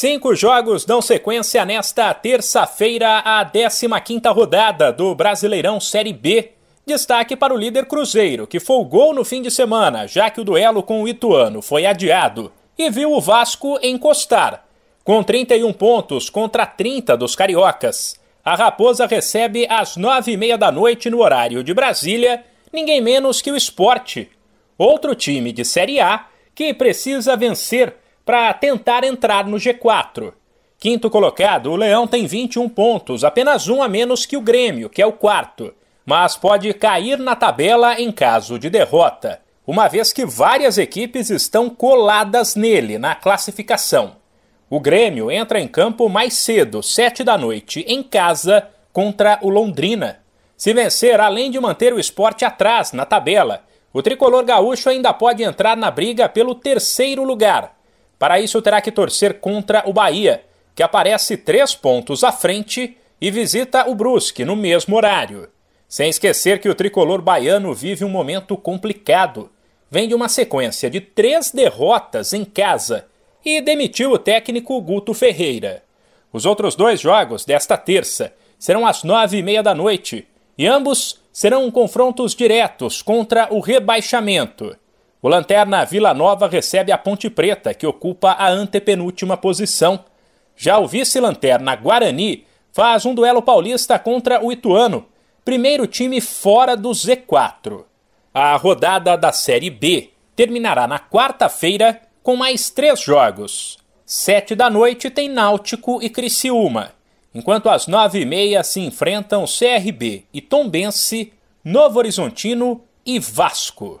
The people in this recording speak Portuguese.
Cinco jogos dão sequência nesta terça-feira à 15ª rodada do Brasileirão Série B. Destaque para o líder Cruzeiro, que folgou no fim de semana, já que o duelo com o Ituano foi adiado, e viu o Vasco encostar. Com 31 pontos contra 30 dos cariocas, a Raposa recebe às nove e meia da noite no horário de Brasília, ninguém menos que o Esporte, outro time de Série A que precisa vencer para tentar entrar no G4. Quinto colocado, o Leão tem 21 pontos, apenas um a menos que o Grêmio, que é o quarto, mas pode cair na tabela em caso de derrota, uma vez que várias equipes estão coladas nele na classificação. O Grêmio entra em campo mais cedo, sete da noite, em casa, contra o Londrina. Se vencer, além de manter o esporte atrás na tabela, o tricolor gaúcho ainda pode entrar na briga pelo terceiro lugar, para isso, terá que torcer contra o Bahia, que aparece três pontos à frente e visita o Brusque no mesmo horário. Sem esquecer que o tricolor baiano vive um momento complicado. Vem de uma sequência de três derrotas em casa e demitiu o técnico Guto Ferreira. Os outros dois jogos desta terça serão às nove e meia da noite e ambos serão confrontos diretos contra o rebaixamento. O Lanterna Vila Nova recebe a Ponte Preta, que ocupa a antepenúltima posição. Já o vice-lanterna Guarani faz um duelo paulista contra o Ituano, primeiro time fora do Z4. A rodada da Série B terminará na quarta-feira com mais três jogos. Sete da noite tem Náutico e Criciúma, enquanto às nove e meia se enfrentam CRB e Tombense, Novo Horizontino e Vasco.